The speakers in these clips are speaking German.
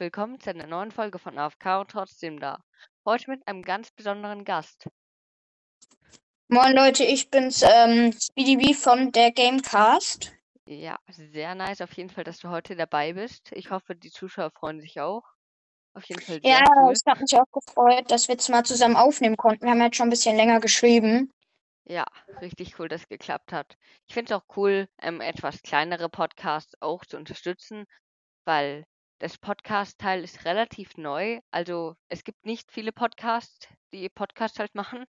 willkommen zu einer neuen Folge von AFK und trotzdem da. Heute mit einem ganz besonderen Gast. Moin Leute, ich bin's, ähm, Speedy B von der Gamecast. Ja, sehr nice auf jeden Fall, dass du heute dabei bist. Ich hoffe, die Zuschauer freuen sich auch. Auf jeden Fall Ja, cool. es hat mich auch gefreut, dass wir jetzt mal zusammen aufnehmen konnten. Wir haben jetzt schon ein bisschen länger geschrieben. Ja, richtig cool, dass es geklappt hat. Ich finde es auch cool, ähm, etwas kleinere Podcasts auch zu unterstützen, weil das Podcast-Teil ist relativ neu. Also es gibt nicht viele Podcasts, die Podcasts halt machen.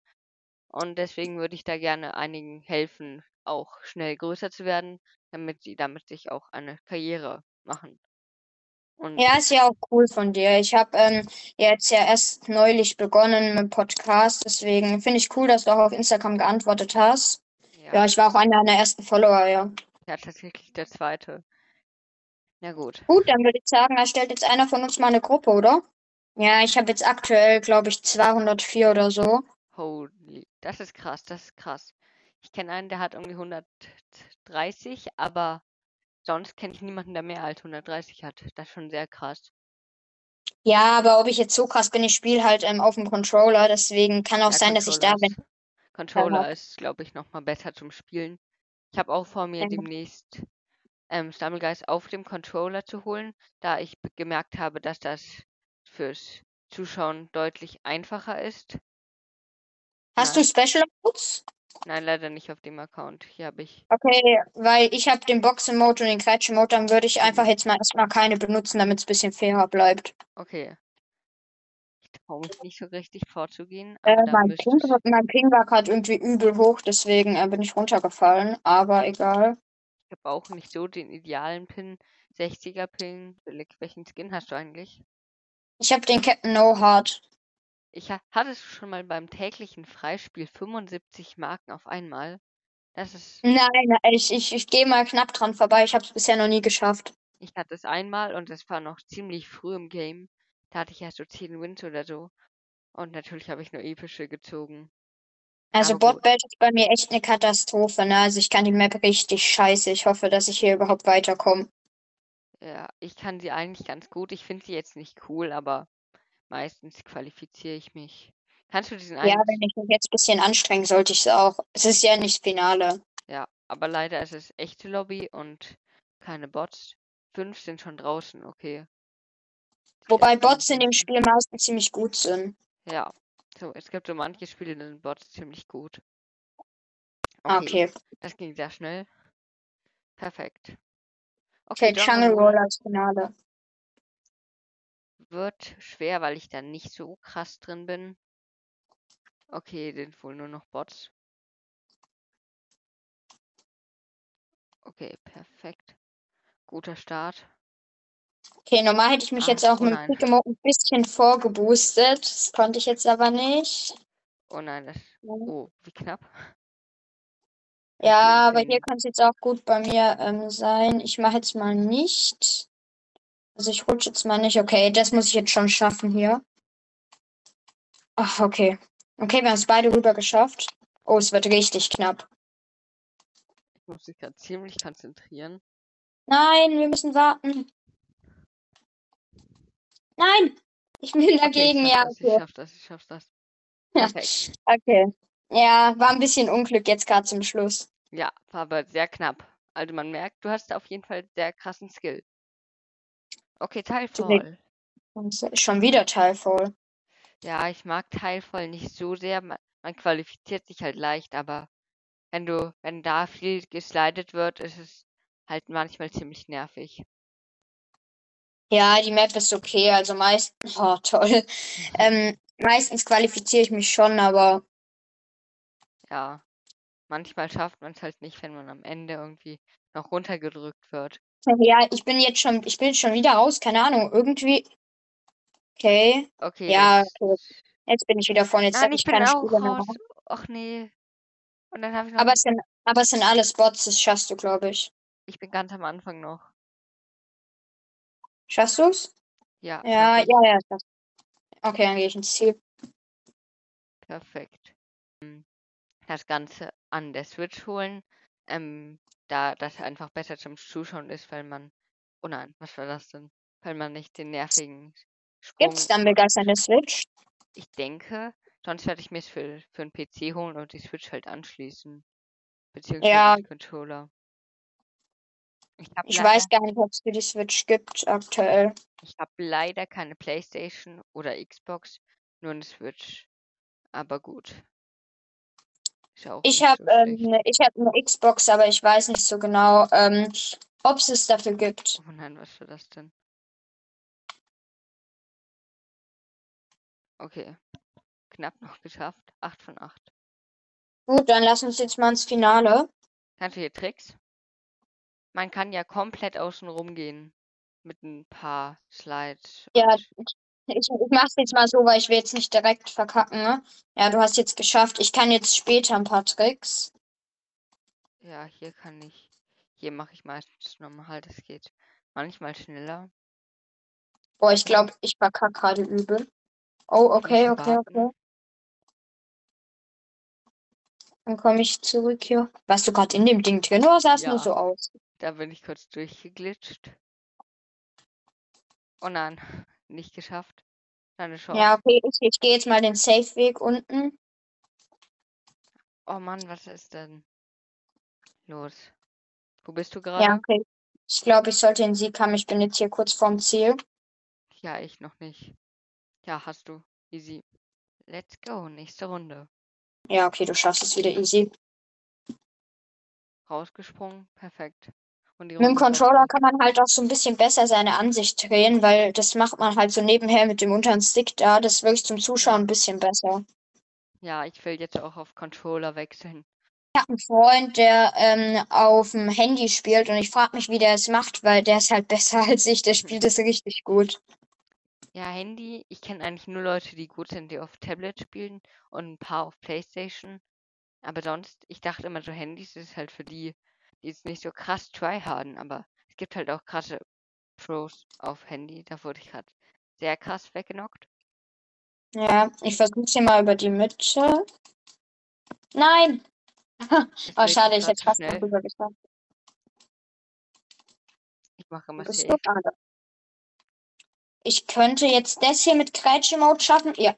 Und deswegen würde ich da gerne einigen helfen, auch schnell größer zu werden, damit sie damit sich auch eine Karriere machen. Und Ja, ist ja auch cool von dir. Ich habe ähm, jetzt ja erst neulich begonnen mit Podcast, deswegen finde ich cool, dass du auch auf Instagram geantwortet hast. ja, Ja, ich war auch einer deiner ersten Follower, ja. ja, tatsächlich der zweite. Na gut. Gut, dann würde ich sagen, erstellt jetzt einer von uns mal eine Gruppe, oder? Ja, ich habe jetzt aktuell, glaube ich, 204 oder so. Holy, das ist krass, das ist krass. Ich kenne einen, der hat irgendwie 130, aber sonst kenne ich niemanden, der mehr als 130 hat. Das ist schon sehr krass. Ja, aber ob ich jetzt so krass bin, ich spiele halt ähm, auf dem Controller, deswegen kann auch Ja, sein, dass ich da Controller bin. Controller hab. ist, glaube ich, nochmal besser zum Spielen. Ich habe auch vor mir Ja. demnächst ähm, Stumblegeist auf dem Controller zu holen, da ich gemerkt habe, dass das fürs Zuschauen deutlich einfacher ist. Hast Nein, du Special Modes? nein, leider nicht auf dem Account. Hier habe ich. Okay, weil ich habe den Boxen-Mode und den Klatschen-Mode, dann würde ich einfach Mhm. jetzt mal erstmal keine benutzen, damit es ein bisschen fairer bleibt. Okay. Ich traue mich nicht so richtig vorzugehen, Äh, mein Ping, mein Ping war gerade irgendwie übel hoch, deswegen äh, bin ich runtergefallen, aber egal. Ich habe auch nicht so den idealen Pin. 60er Pin. Welch- Welchen Skin hast du eigentlich? Ich habe den Captain No Heart. Ich ha hattest du schon mal beim täglichen Freispiel 75 Marken auf einmal? Das ist. Nein, ich, ich, ich gehe mal knapp dran vorbei. Ich habe es bisher noch nie geschafft. Ich hatte es einmal und es war noch ziemlich früh im Game. Da hatte ich erst so 10 Wins oder so. Und natürlich habe ich nur epische gezogen. Also. Botbelt ist bei mir echt eine Katastrophe, ne? Also ich kann die Map richtig scheiße. Ich hoffe, dass ich hier überhaupt weiterkomme. Ja, ich kann sie eigentlich ganz gut. Ich finde sie jetzt nicht cool, aber meistens qualifiziere ich mich. Kannst du diesen Ja, einen. wenn ich mich jetzt ein bisschen anstrengen, sollte ich es auch. Es ist ja nicht Finale. Ja, aber leider ist es echte Lobby und keine Bots. Fünf sind schon draußen, okay. Wobei Bots in dem. Spiel meistens ziemlich gut sind. Ja, so, es gibt so manche Spiele, da sind Bots ziemlich gut. Ah, Okay, Okay. das ging sehr schnell. Perfekt. Okay, Okay, Jungle Roll als Finale. wird schwer, weil ich da nicht so krass drin bin. Okay, sind wohl nur noch Bots. Okay, perfekt. Guter Start. Okay, normal hätte ich mich Ah, jetzt auch oh mit. Quick Emote ein bisschen vorgeboostet. Das konnte ich jetzt aber nicht. Oh nein, das. Oh, wie knapp. Okay, Ja, ich aber hier kann es jetzt auch gut bei mir ähm, sein. Ich mache jetzt mal nicht. Also ich rutsche jetzt mal nicht. Okay, das muss ich jetzt schon schaffen hier. Ach, okay. Okay, wir haben es beide rüber geschafft. Oh, es wird richtig knapp. Ich muss mich gerade ziemlich konzentrieren. Nein, wir müssen warten. Nein, ich bin Okay, ich dagegen. schaff Ja, das, ich okay. schaff das, ich schaff das. Ja, Perfekt. okay. Ja, war ein bisschen Unglück jetzt gerade zum Schluss. Ja, war aber sehr knapp. Also man merkt, du hast auf jeden Fall sehr krassen Skill. Okay, Teilfall. Schon wieder teilvoll. Ja, ich mag Teilvoll nicht so sehr. Man, man qualifiziert sich halt leicht, aber wenn du, wenn da viel geslidet wird, ist es halt manchmal ziemlich nervig. Ja, die Map ist okay. Also meist, oh, toll. Ähm, meistens qualifiziere ich mich schon, aber Ja, manchmal schafft man es halt nicht, wenn man am Ende irgendwie noch runtergedrückt wird. ja, ich bin jetzt schon, ich bin schon wieder raus. Keine Ahnung, irgendwie. Okay. Okay, Ja, okay. Jetzt bin ich wieder vorne. Jetzt Nein, darf ich ich bin keine auch Spiele raus. machen. Ach nee. Und dann habe ich noch. Aber es sind, aber es sind alles Bots, das schaffst du, glaube ich. Ich bin ganz am Anfang noch. Schaffst du's? Ja, Ja, ich. ja, ja. schaffst du. Okay, dann gehe ich ins Ziel. Perfekt. Ähm, Das Ganze an der Switch holen, ähm, da das einfach besser zum Zuschauen ist, weil man. Oh nein, was war das denn? weil man nicht den nervigen Gibt's Sprung. Stumbleguys an der Switch? Ich denke, sonst werde ich mir es für, für einen PC holen und die Switch halt anschließen. Beziehungsweise Ja. den Controller. Ich habe Ich leider, weiß gar nicht, ob es für die Switch gibt aktuell. ich hab leider keine Playstation oder Xbox, nur eine Switch. Aber gut. Ich habe so ähm, ne- ich hab eine Xbox, aber ich weiß nicht so genau, ähm, ob es es dafür gibt. Oh nein, was war das denn? Okay. Knapp noch geschafft. 8 von 8. Gut, dann lass uns jetzt mal ins Finale. Kannst du hier Tricks? Man kann ja komplett außen rum gehen. Mit ein paar Slides. Ja, Ich, ich mach's jetzt mal so, weil ich will jetzt nicht direkt verkacken, ne? Ja, du hast jetzt geschafft. Ich kann jetzt später ein paar Tricks. ja, hier kann ich. Hier mache ich meistens normal, das geht manchmal schneller. Boah, ich glaube, ich verkacke gerade übel. Oh, okay, okay, okay. Dann komme ich zurück hier. Warst du gerade in dem Ding drin oder sah es nur Ja. so aus? Da bin ich kurz durchgeglitscht. Oh nein, nicht geschafft. Deine Chance. Ja, okay, ich, ich gehe jetzt mal den Safe-Weg unten. Oh Mann, was ist denn los? Wo bist du gerade? Ja, okay. Ich glaube, ich sollte den Sieg haben. Ich bin jetzt hier kurz vorm Ziel. Ja, ich noch nicht. Ja, hast du. Easy. Let's go. Nächste Runde. Ja, okay, du schaffst es wieder easy. Rausgesprungen. Perfekt. Und Mit dem Controller fertig. kann man halt auch so ein bisschen besser seine Ansicht drehen, weil das macht man halt so nebenher mit dem unteren Stick da. Das ist wirklich zum Zuschauen ein bisschen besser. Ja, ich will jetzt auch auf Controller wechseln. Ich habe einen Freund, der ähm, auf dem Handy spielt und ich frage mich, wie der es macht, weil der ist halt besser als ich. Der spielt es richtig gut. Ja, Handy. Ich kenne eigentlich nur Leute, die gut sind, die auf Tablet spielen und ein paar auf Playstation. Aber sonst, ich dachte immer so, Handys ist halt für die, die jetzt nicht so krass tryharden. Aber es gibt halt auch krasse Pros auf Handy. Da wurde ich gerade sehr krass weggenockt. Ja, ich versuche hier mal über die Mitte. Nein! Oh, schade, ich hätte fast noch rüber geschafft. Ich mache immer safe. gerade? Ich könnte jetzt das hier mit Kreitsche-Mode schaffen. Ja.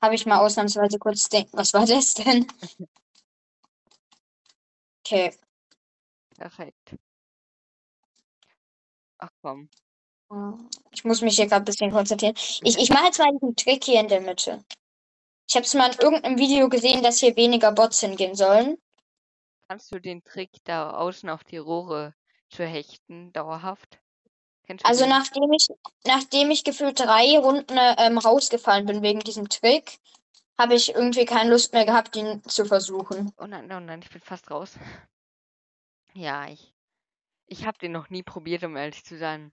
Habe ich mal ausnahmsweise kurz denken. Was war das denn? Okay. Perfekt. Ach komm. Ich muss mich hier gerade ein bisschen konzentrieren. Ich, ich mache jetzt mal diesen Trick hier in der Mitte. Ich habe es mal in irgendeinem Video gesehen, dass hier weniger Bots hingehen sollen. Kannst du den Trick da außen auf die Rohre zu hechten, dauerhaft? Also den? nachdem ich, nachdem ich gefühlt drei Runden ähm, rausgefallen bin wegen diesem Trick, habe ich irgendwie keine Lust mehr gehabt, ihn zu versuchen. Oh nein, oh nein, ich bin fast raus. Ja, ich, ich habe den noch nie probiert, um ehrlich zu sein.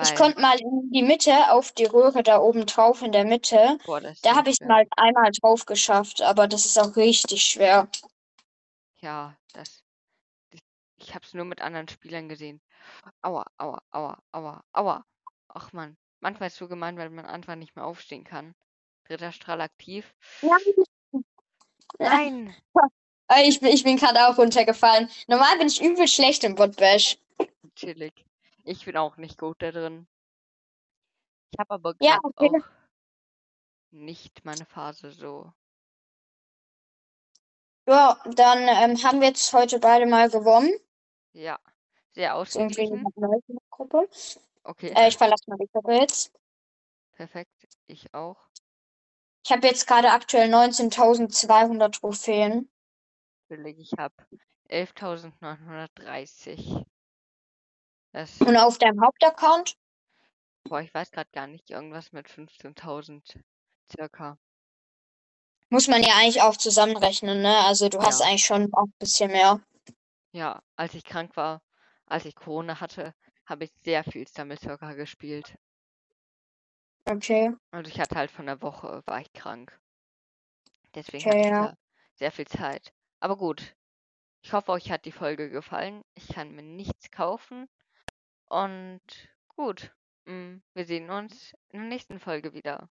Ich konnte mal in die Mitte, auf die Röhre da oben drauf in der Mitte. boah, Da habe ich schwer. mal einmal drauf geschafft, aber das ist auch richtig schwer. Ja, das. Ich, ich habe es nur mit anderen Spielern gesehen. Aua, aua, aua, aua, aua. Ach man, manchmal ist es so gemein, weil man einfach nicht mehr aufstehen kann. Dritter Strahl aktiv. Nein! Äh, Ich bin, ich bin gerade auch runtergefallen. Normal bin ich übel schlecht im Botbash. Chillig. Ich bin auch nicht gut da drin. Ich habe aber Ja, okay. auch nicht meine Phase so. Ja, dann ähm, haben wir jetzt heute beide mal gewonnen. Ja, sehr ausgeglichen. Gruppe. Okay, Äh, ich verlasse mal die Gruppe jetzt. perfekt. Ich auch. Ich habe jetzt gerade aktuell 19.200 Trophäen. Ich habe 11.930. Das, Und auf deinem Hauptaccount? boah, ich weiß gerade gar nicht. Irgendwas mit 15.000 circa. Muss man ja eigentlich auch zusammenrechnen, ne? Also du hast Ja. eigentlich schon auch ein bisschen mehr. Ja, als ich krank war, als ich Corona hatte, habe ich sehr viel Stumble gespielt. Okay. Also ich hatte halt von der Woche, war ich krank. Deswegen Okay, hatte ich ja. sehr viel Zeit. Aber gut. Ich hoffe, euch hat die Folge gefallen. Ich kann mir nichts kaufen. Und gut. mm, Wir sehen uns in der nächsten Folge wieder.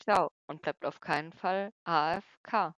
Ciao und bleibt auf keinen Fall AFK.